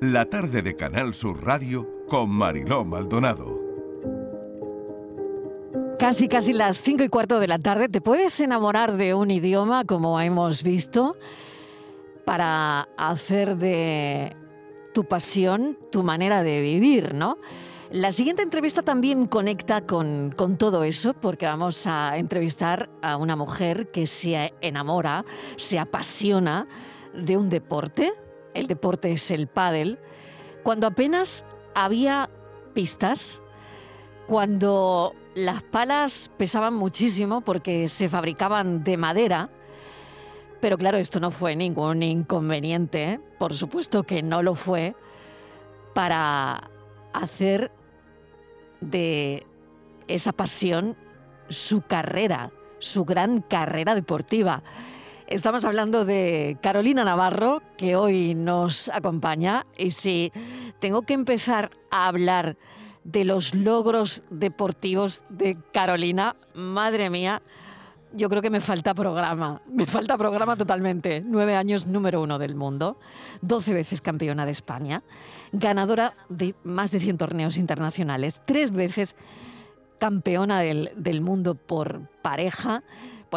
La tarde de Canal Sur Radio con Mariló Maldonado. Casi, casi las cinco y cuarto de la tarde. ¿Te puedes enamorar de un idioma, como hemos visto, para hacer de tu pasión tu manera de vivir, ¿no? La siguiente entrevista también conecta con, con, todo eso, porque vamos a entrevistar a una mujer que se enamora, se apasiona de un deporte. El deporte es el pádel. Cuando apenas había pistas, cuando las palas pesaban muchísimo porque se fabricaban de madera, pero claro, esto no fue ningún inconveniente, por supuesto que no lo fue, para hacer de esa pasión su carrera, su gran carrera deportiva. Estamos hablando de Carolina Navarro, que hoy nos acompaña. Y si tengo que empezar a hablar de los logros deportivos de Carolina, madre mía, yo creo que me falta programa. Me falta programa totalmente. Nueve años número uno del mundo, doce veces campeona de España, ganadora de más de 100 torneos internacionales, tres veces campeona del, del mundo por pareja.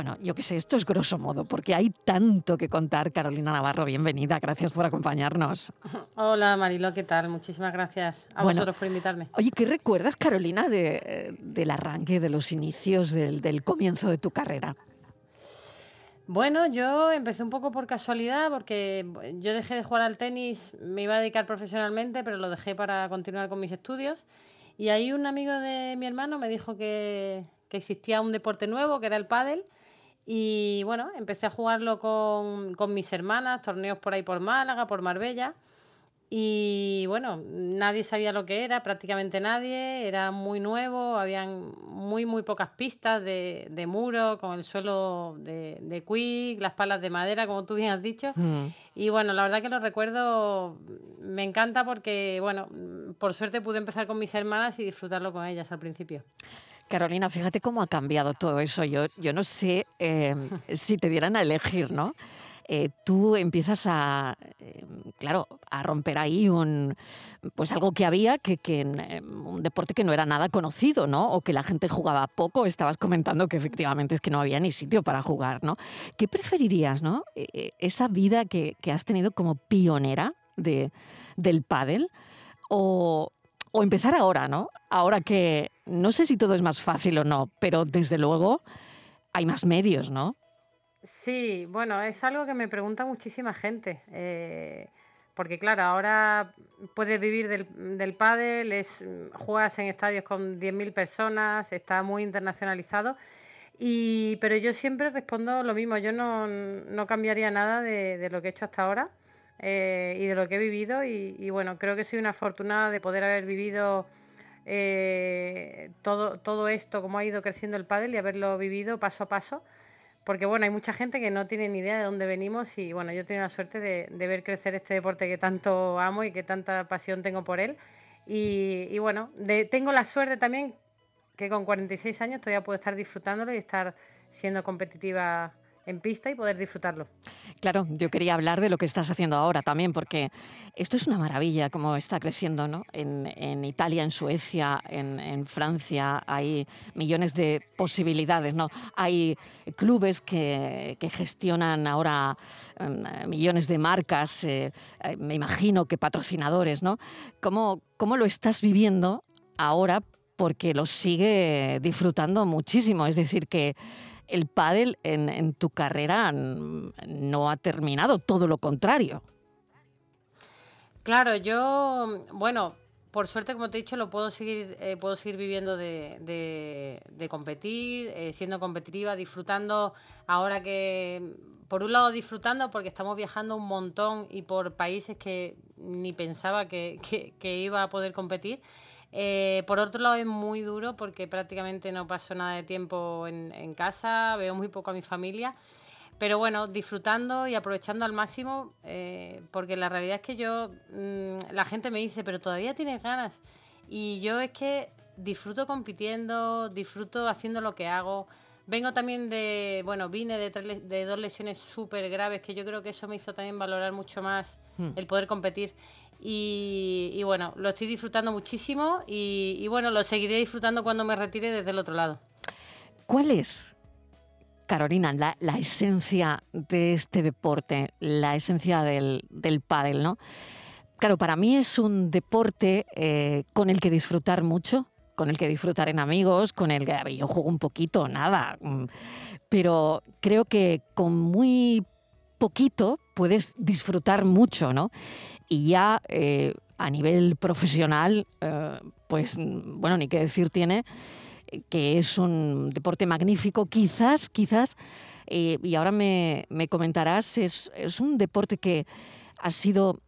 Bueno, yo qué sé, esto es grosso modo, porque hay tanto que contar. Carolina Navarro, bienvenida, gracias por acompañarnos. Hola Marilo, ¿qué tal? Muchísimas gracias a bueno, vosotros por invitarme. Oye, ¿qué recuerdas, Carolina, de, del arranque, de los inicios, del, del comienzo de tu carrera? Bueno, yo empecé un poco por casualidad porque yo dejé de jugar al tenis, me iba a dedicar profesionalmente, pero lo dejé para continuar con mis estudios. Y ahí un amigo de mi hermano me dijo que, que existía un deporte nuevo, que era el pádel. Y bueno, empecé a jugarlo con, con mis hermanas, torneos por ahí por Málaga, por Marbella. Y bueno, nadie sabía lo que era, prácticamente nadie, era muy nuevo, habían muy, muy pocas pistas de, de muro, con el suelo de, de quick, las palas de madera, como tú bien has dicho. Mm. Y bueno, la verdad que lo recuerdo, me encanta porque, bueno, por suerte pude empezar con mis hermanas y disfrutarlo con ellas al principio. Carolina, fíjate cómo ha cambiado todo eso. Yo, yo no sé eh, si te dieran a elegir, ¿no? Eh, tú empiezas a, eh, claro, a romper ahí un, pues algo que había, que, que eh, un deporte que no era nada conocido, ¿no? O que la gente jugaba poco. Estabas comentando que efectivamente es que no había ni sitio para jugar, ¿no? ¿Qué preferirías, no? esa vida que, que has tenido como pionera de, del pádel o, o empezar ahora, ¿no? Ahora que no sé si todo es más fácil o no, pero desde luego hay más medios, ¿no? Sí, bueno, es algo que me pregunta muchísima gente. Eh, porque claro, ahora puedes vivir del, del pádel, juegas en estadios con 10.000 personas, está muy internacionalizado. Y, pero yo siempre respondo lo mismo, yo no, no cambiaría nada de, lo que he hecho hasta ahora eh, y de lo que he vivido. Y, y, bueno, creo que soy una afortunada de poder haber vivido eh, todo, todo esto, como ha ido creciendo el pádel y haberlo vivido paso a paso porque bueno, hay mucha gente que no tiene ni idea de dónde venimos y bueno, yo tengo la suerte de, de ver crecer este deporte que tanto amo y que tanta pasión tengo por él. Y, y bueno, de, tengo la suerte también que con 46 años todavía puedo estar disfrutándolo y estar siendo competitiva en pista y poder disfrutarlo. Claro, yo quería hablar de lo que estás haciendo ahora también, porque esto es una maravilla como está creciendo, ¿no? En, Italia, en Suecia, en, Francia hay millones de posibilidades, ¿no? Hay clubes que, gestionan ahora um, millones de marcas, eh, me imagino que patrocinadores, ¿no? ¿Cómo, ¿Cómo lo estás viviendo ahora? Porque lo sigue disfrutando muchísimo, es decir, que el pádel en, tu carrera no ha terminado, todo lo contrario. Claro, yo, bueno, por suerte, como te he dicho, lo puedo seguir, eh, puedo seguir viviendo de, competir, eh, siendo competitiva, disfrutando ahora que, por un lado disfrutando porque estamos viajando un montón y por países que ni pensaba que iba a poder competir. Eh, por otro lado es muy duro porque prácticamente no paso nada de tiempo en, en, casa, veo muy poco a mi familia, pero bueno, disfrutando y aprovechando al máximo eh, porque la realidad es que yo, mmm, la gente me dice, pero todavía tienes ganas y yo es que disfruto compitiendo, disfruto haciendo lo que hago. Vengo también de, bueno, vine de, tres, de dos lesiones súper graves que yo creo que eso me hizo también valorar mucho más hmm. el poder competir. Y, bueno, lo estoy disfrutando muchísimo y, bueno, lo seguiré disfrutando cuando me retire desde el otro lado. ¿Cuál es, Carolina, la, esencia de este deporte, la esencia del, del pádel, ¿no? Claro, para mí es un deporte eh, con el que disfrutar mucho, con el que disfrutar en amigos, con el que yo juego un poquito, nada, mm, pero creo que con muy poquito puedes disfrutar mucho, ¿no? Y ya eh, a nivel profesional, eh, pues bueno, ni qué decir tiene que es un deporte magnífico, quizás, quizás, eh, y ahora me, comentarás, es, un deporte que ha sido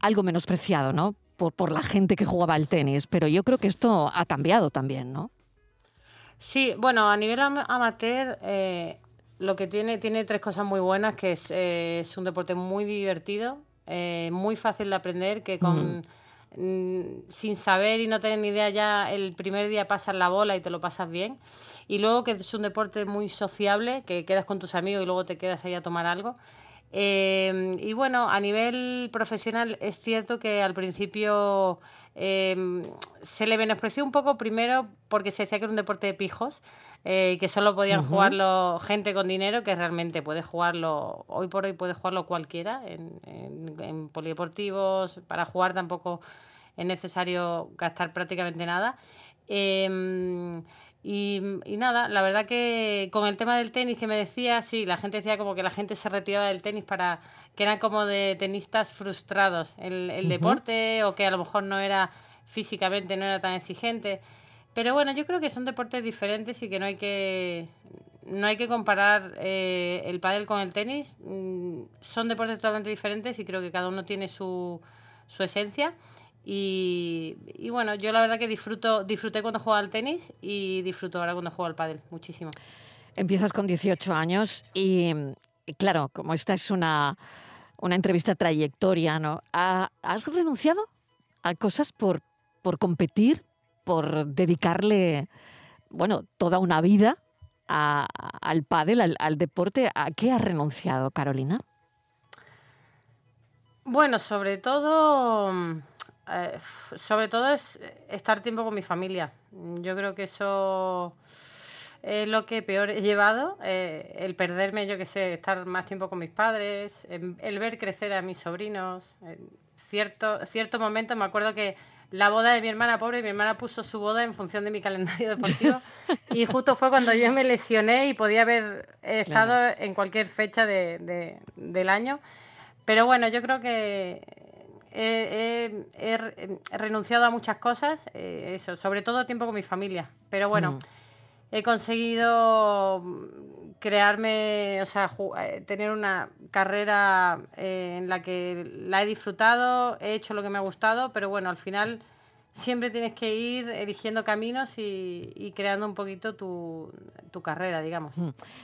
algo menospreciado, ¿no? Por, por la gente que jugaba al tenis, pero yo creo que esto ha cambiado también, ¿no? Sí, bueno, a nivel amateur lo que tiene, tiene tres cosas muy buenas, que es, es un deporte muy divertido, eh, muy fácil de aprender, que con... Mm, sin saber y no tener ni idea ya el primer día pasas la bola y te lo pasas bien. Y luego que es un deporte muy sociable que quedas con tus amigos y luego te quedas ahí a tomar algo. Eh, y bueno a nivel profesional es cierto que al principio Em, se le menospreció un poco primero porque se decía que era un deporte de pijos eh, y que solo podían jugarlo gente con dinero, que realmente puede jugarlo, hoy por hoy puede jugarlo cualquiera en, en, polideportivos, para jugar tampoco es necesario gastar prácticamente nada. Em, y, y, nada, la verdad que con el tema del tenis que me decía, sí, la gente decía como que la gente se retiraba del tenis para que eran como de tenistas frustrados el, el deporte o que a lo mejor no era físicamente, no era tan exigente. Pero bueno, yo creo que son deportes diferentes y que no hay que, no hay que comparar eh, el pádel con el tenis. Mm, son deportes totalmente diferentes y creo que cada uno tiene su, su esencia. Y, y, bueno, yo la verdad que disfruto, disfruté cuando jugaba al tenis y disfruto ahora cuando juego al pádel, muchísimo. Empiezas con 18 años y, y claro, como esta es una una entrevista trayectoria, ¿no? ¿Has renunciado a cosas por, por competir, por dedicarle, bueno, toda una vida al pádel, al, deporte? ¿A qué has renunciado, Carolina? Bueno, sobre todo, eh, sobre todo es estar tiempo con mi familia. Yo creo que eso es lo que peor he llevado, eh, el perderme, yo que sé, estar más tiempo con mis padres, el ver crecer a mis sobrinos. En cierto, cierto momento me acuerdo que la boda de mi hermana pobre, mi hermana puso su boda en función de mi calendario deportivo y justo fue cuando yo me lesioné y podía haber estado en cualquier fecha de, del año. Pero bueno, yo creo que he, renunciado a muchas cosas, eh, eso, sobre todo tiempo con mi familia. Pero bueno. Mm he conseguido crearme, o sea, eh, tener una carrera eh, en la que la he disfrutado, he hecho lo que me ha gustado, pero bueno, al final siempre tienes que ir eligiendo caminos y, creando un poquito tu, carrera, digamos.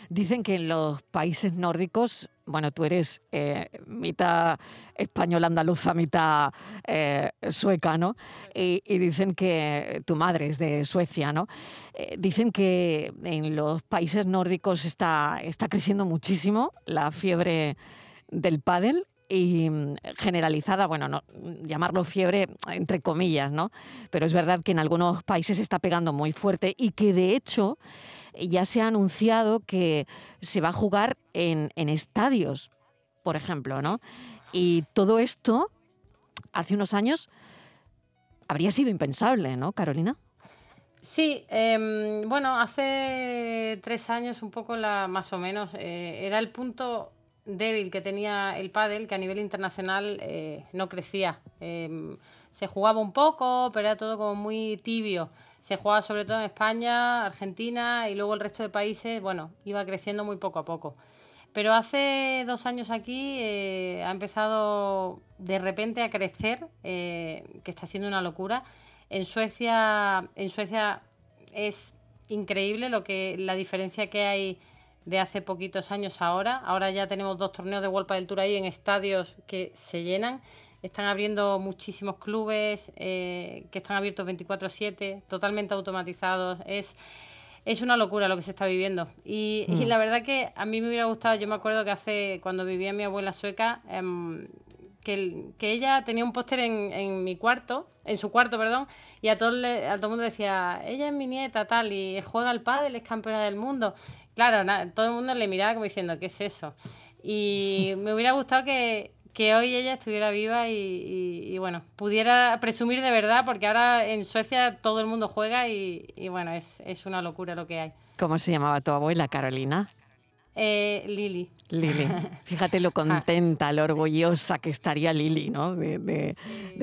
Dicen que en los países nórdicos, bueno, tú eres eh, mitad española andaluza, mitad eh, sueca, ¿no? Y, dicen que tu madre es de Suecia, ¿no? Eh, dicen que en los países nórdicos está, está creciendo muchísimo la fiebre del pádel y mm, generalizada, bueno, no, llamarlo fiebre entre comillas, ¿no? Pero es verdad que en algunos países está pegando muy fuerte y que de hecho ya se ha anunciado que se va a jugar en, en estadios, por ejemplo, ¿no? Y todo esto hace unos años habría sido impensable, ¿no, Carolina? Sí, em, bueno, hace tres años un poco la, más o menos, eh, era el punto débil que tenía el pádel, que a nivel internacional eh, no crecía. Em, se jugaba un poco, pero era todo como muy tibio. Se jugaba sobre todo en España, Argentina y luego el resto de países, bueno, iba creciendo muy poco a poco. Pero hace dos años aquí eh, ha empezado de repente a crecer, eh, que está siendo una locura. En Suecia, en Suecia es increíble lo que la diferencia que hay de hace poquitos años ahora. Ahora ya tenemos dos torneos de World del Tour ahí en estadios que se llenan. Están abriendo muchísimos clubes eh, que están abiertos 24/7, totalmente automatizados. Es, es una locura lo que se está viviendo. Y, la verdad que a mí me hubiera gustado, yo me acuerdo que hace, cuando vivía mi abuela sueca, em, que, que ella tenía un póster en, en, mi cuarto, en su cuarto, perdón, y a todo, le, a todo el mundo le decía, ella es mi nieta, tal, y juega al pádel, es campeona del mundo. Claro, todo el mundo le miraba como diciendo, ¿qué es eso? Y me hubiera gustado que, que hoy ella estuviera viva y, bueno, pudiera presumir de verdad, porque ahora en Suecia todo el mundo juega y, y bueno, es, es una locura lo que hay. ¿Cómo se llamaba tu abuela, Carolina? Eh, Lili. Lili. Fíjate lo contenta, lo orgullosa que estaría Lili, ¿no? De,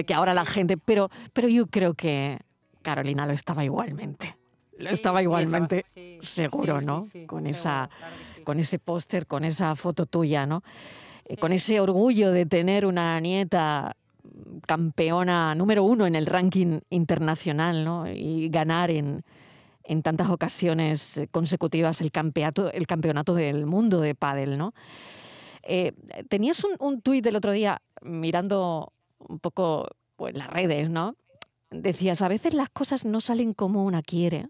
que ahora la gente. Pero, pero yo creo que Carolina lo estaba igualmente. Lo estaba igualmente seguro, ¿no? con, esa, con ese póster, con esa foto tuya, ¿no? Eh, con ese orgullo de tener una nieta campeona número uno en el ranking internacional, ¿no? Y ganar en, en tantas ocasiones consecutivas el campeonato, el campeonato del mundo de pádel, ¿no? Eh, tenías un, un tuit del otro día mirando un poco pues, las redes, ¿no? Decías, a veces las cosas no salen como una quiere,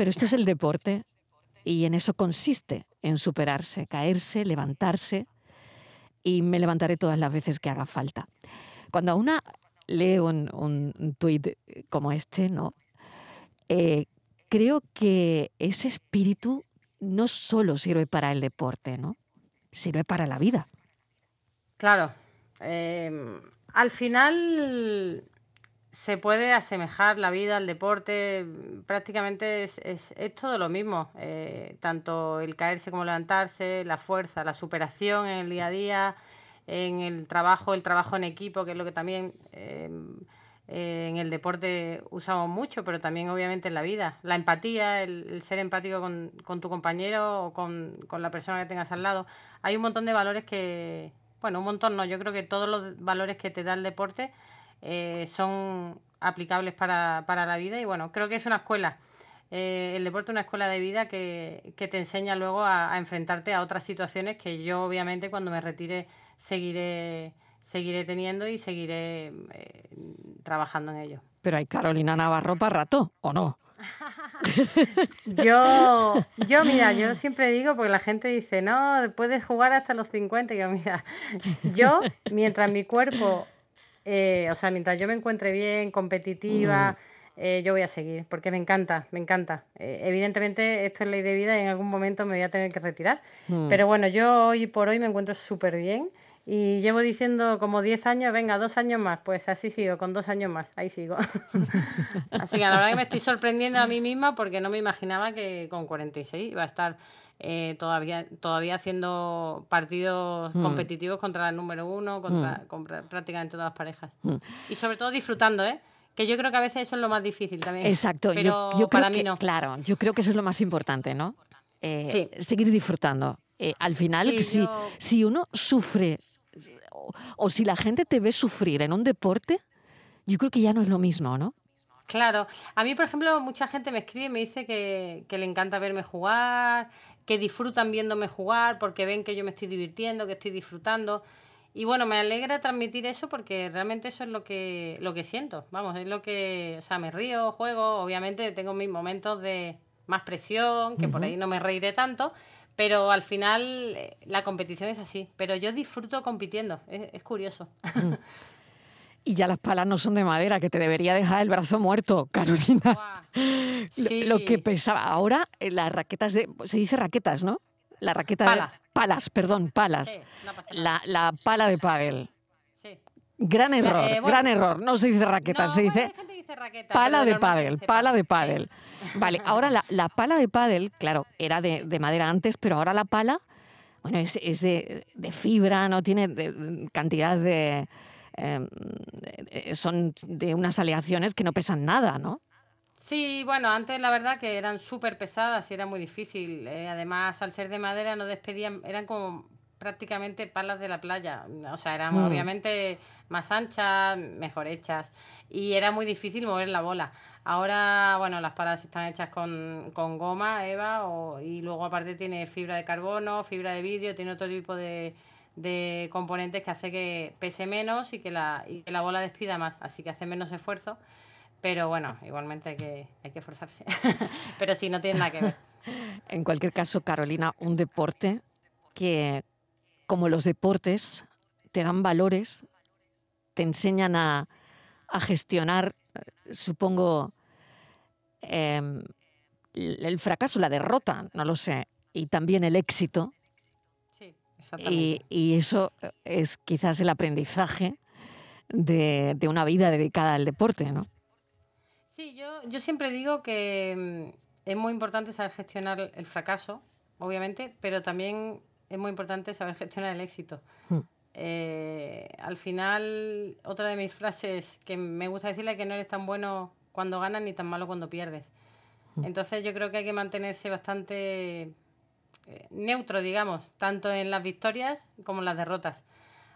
pero esto es el deporte y en eso consiste, en superarse, caerse, levantarse y me levantaré todas las veces que haga falta. Cuando una lee un, un tuit como este, ¿no? Eh, creo que ese espíritu no solo sirve para el deporte, ¿no? Sirve para la vida. Claro. Em, al final se puede asemejar la vida al deporte, prácticamente es, todo lo mismo, eh, tanto el caerse como levantarse, la fuerza, la superación en el día a día, en el trabajo, el trabajo en equipo, que es lo que también em, en el deporte usamos mucho, pero también obviamente en la vida. La empatía, el, ser empático con, con, tu compañero o con, con, la persona que tengas al lado. Hay un montón de valores que, bueno, un montón no, yo creo que todos los valores que te da el deporte eh, son aplicables para, para, la vida y bueno, creo que es una escuela. Eh, el deporte es una escuela de vida que, que te enseña luego a, a enfrentarte a otras situaciones que yo obviamente cuando me retire seguiré seguiré teniendo y seguiré eh, trabajando en ello. Pero hay Carolina Navarro para rato, ¿o no? yo, yo, mira, yo siempre digo, porque la gente dice, no, puedes jugar hasta los 50. Y yo, mira, yo, mientras mi cuerpo, eh, o sea, mientras yo me encuentre bien, competitiva, mm. eh, yo voy a seguir, porque me encanta, me encanta. evidentemente, esto es ley de vida y en algún momento me voy a tener que retirar. Mm. Pero bueno, yo hoy por hoy me encuentro súper bien. Y llevo diciendo como 10 años, venga, dos años más. Pues así sigo, con dos años más, ahí sigo. así que la verdad que me estoy sorprendiendo a mí misma porque no me imaginaba que con 46 iba a estar eh, todavía, todavía haciendo partidos mm. competitivos contra el número uno, contra, mm. prácticamente todas las parejas. Mm. Y sobre todo disfrutando, ¿eh? Que yo creo que a veces eso es lo más difícil también. Exacto, pero yo, para mí no. Claro, yo creo que eso es lo más importante, ¿no? Eh, seguir disfrutando. Eh, al final, si, si uno sufre o, si la gente te ve sufrir en un deporte, yo creo que ya no es lo mismo, ¿no? Claro, a mí por ejemplo mucha gente me escribe y me dice que, le encanta verme jugar, que disfrutan viéndome jugar porque ven que yo me estoy divirtiendo, que estoy disfrutando. Y bueno, me alegra transmitir eso porque realmente eso es lo que, lo que siento. Vamos, es lo que, o sea, me río, juego, obviamente tengo mis momentos de más presión, que por ahí no me reiré tanto, pero al final eh, la competición es así. Pero yo disfruto compitiendo, es, curioso. Mm. Y ya las palas no son de madera, que te debería dejar el brazo muerto, Carolina. Lo, que pesaba. Ahora eh, las raquetas de. Se dice raquetas, ¿no? La raqueta palas. palas, perdón, palas. la, la, pala de pádel. Gran error, eh, gran error. No se dice raqueta, se dice, pala de pádel, pala de pádel. Vale, ahora la, pala de pádel, claro, era de, madera antes, pero ahora la pala, bueno, es, de, fibra, no tiene cantidad de... Em, son de unas aleaciones que no pesan nada, ¿no? Sí, bueno, antes la verdad que eran súper pesadas y era muy difícil. Eh, además, al ser de madera no despedían, eran como prácticamente palas de la playa. O sea, eran mm. obviamente más anchas, mejor hechas. Y era muy difícil mover la bola. Ahora, bueno, las palas están hechas con, goma, Eva, y luego aparte tiene fibra de carbono, fibra de vidrio, tiene otro tipo de, componentes que hace que pese menos y que, la, y que la bola despida más. Así que hace menos esfuerzo. Pero bueno, igualmente hay que, hay que esforzarse. Pero sí, no tiene nada que ver. En cualquier caso, Carolina, un deporte que como los deportes, te dan valores, te enseñan a, gestionar, supongo, em, el fracaso, la derrota, no lo sé, y también el éxito. Sí, exactamente. Y, eso es quizás el aprendizaje de, una vida dedicada al deporte, ¿no? Sí, yo, yo siempre digo que mm, es muy importante saber gestionar el fracaso, obviamente, pero también es muy importante saber gestionar el éxito. Hmm. Eh, al final, otra de mis frases que me gusta decirle es que no eres tan bueno cuando ganas ni tan malo cuando pierdes. Hmm. Entonces yo creo que hay que mantenerse bastante eh, neutro, digamos, tanto en las victorias como en las derrotas.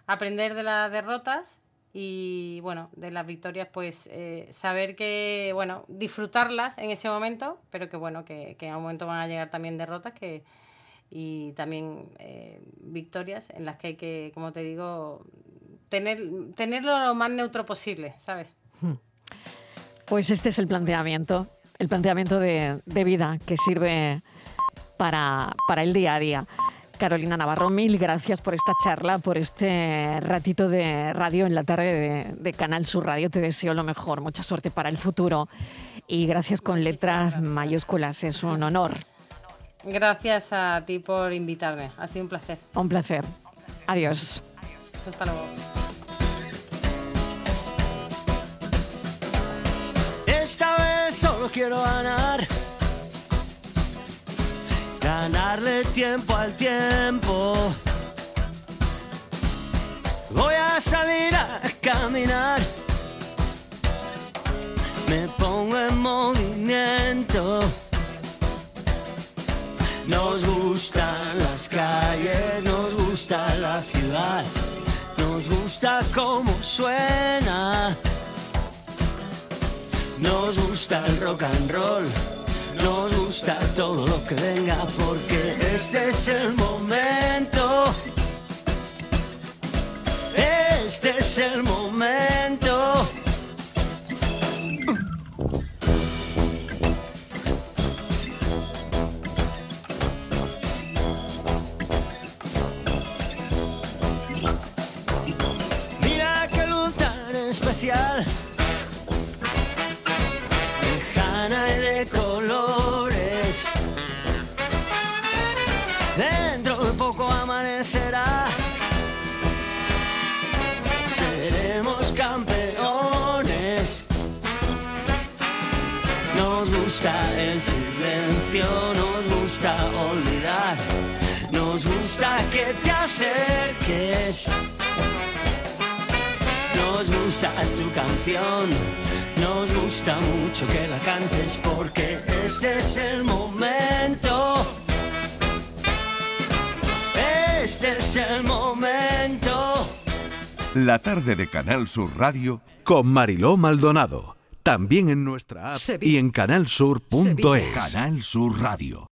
Aprender de las derrotas y bueno, de las victorias pues eh, saber que, bueno, disfrutarlas en ese momento, pero que bueno, que, que en un momento van a llegar también derrotas que, y también eh, victorias en las que hay que, como te digo, tener, tenerlo lo más neutro posible, ¿sabes? Pues este es el planteamiento, el planteamiento de, de vida que sirve para, para el día a día. Carolina Navarro, mil gracias por esta charla, por este ratito de radio en la tarde de, Canal Sur Radio. Te deseo lo mejor, mucha suerte para el futuro y gracias con letras mayúsculas, es un honor. Gracias a ti por invitarme, ha sido un placer. Un placer. Adiós. Hasta luego. Esta vez solo quiero ganar ganarle tiempo al tiempo. Voy a salir a caminar, me pongo en movimiento. Nos gustan las calles, nos gusta la ciudad, nos gusta cómo suena. Nos gusta el rock and roll nos gusta todo lo que venga porque este es el momento. Este es el momento. Nos gusta olvidar, nos gusta que te acerques, nos gusta tu canción, nos gusta mucho que la cantes porque este es el momento. Este es el momento. La tarde de Canal Sur Radio con Mariló Maldonado. También en nuestra app y en canalsur.es. Canal Sur Radio.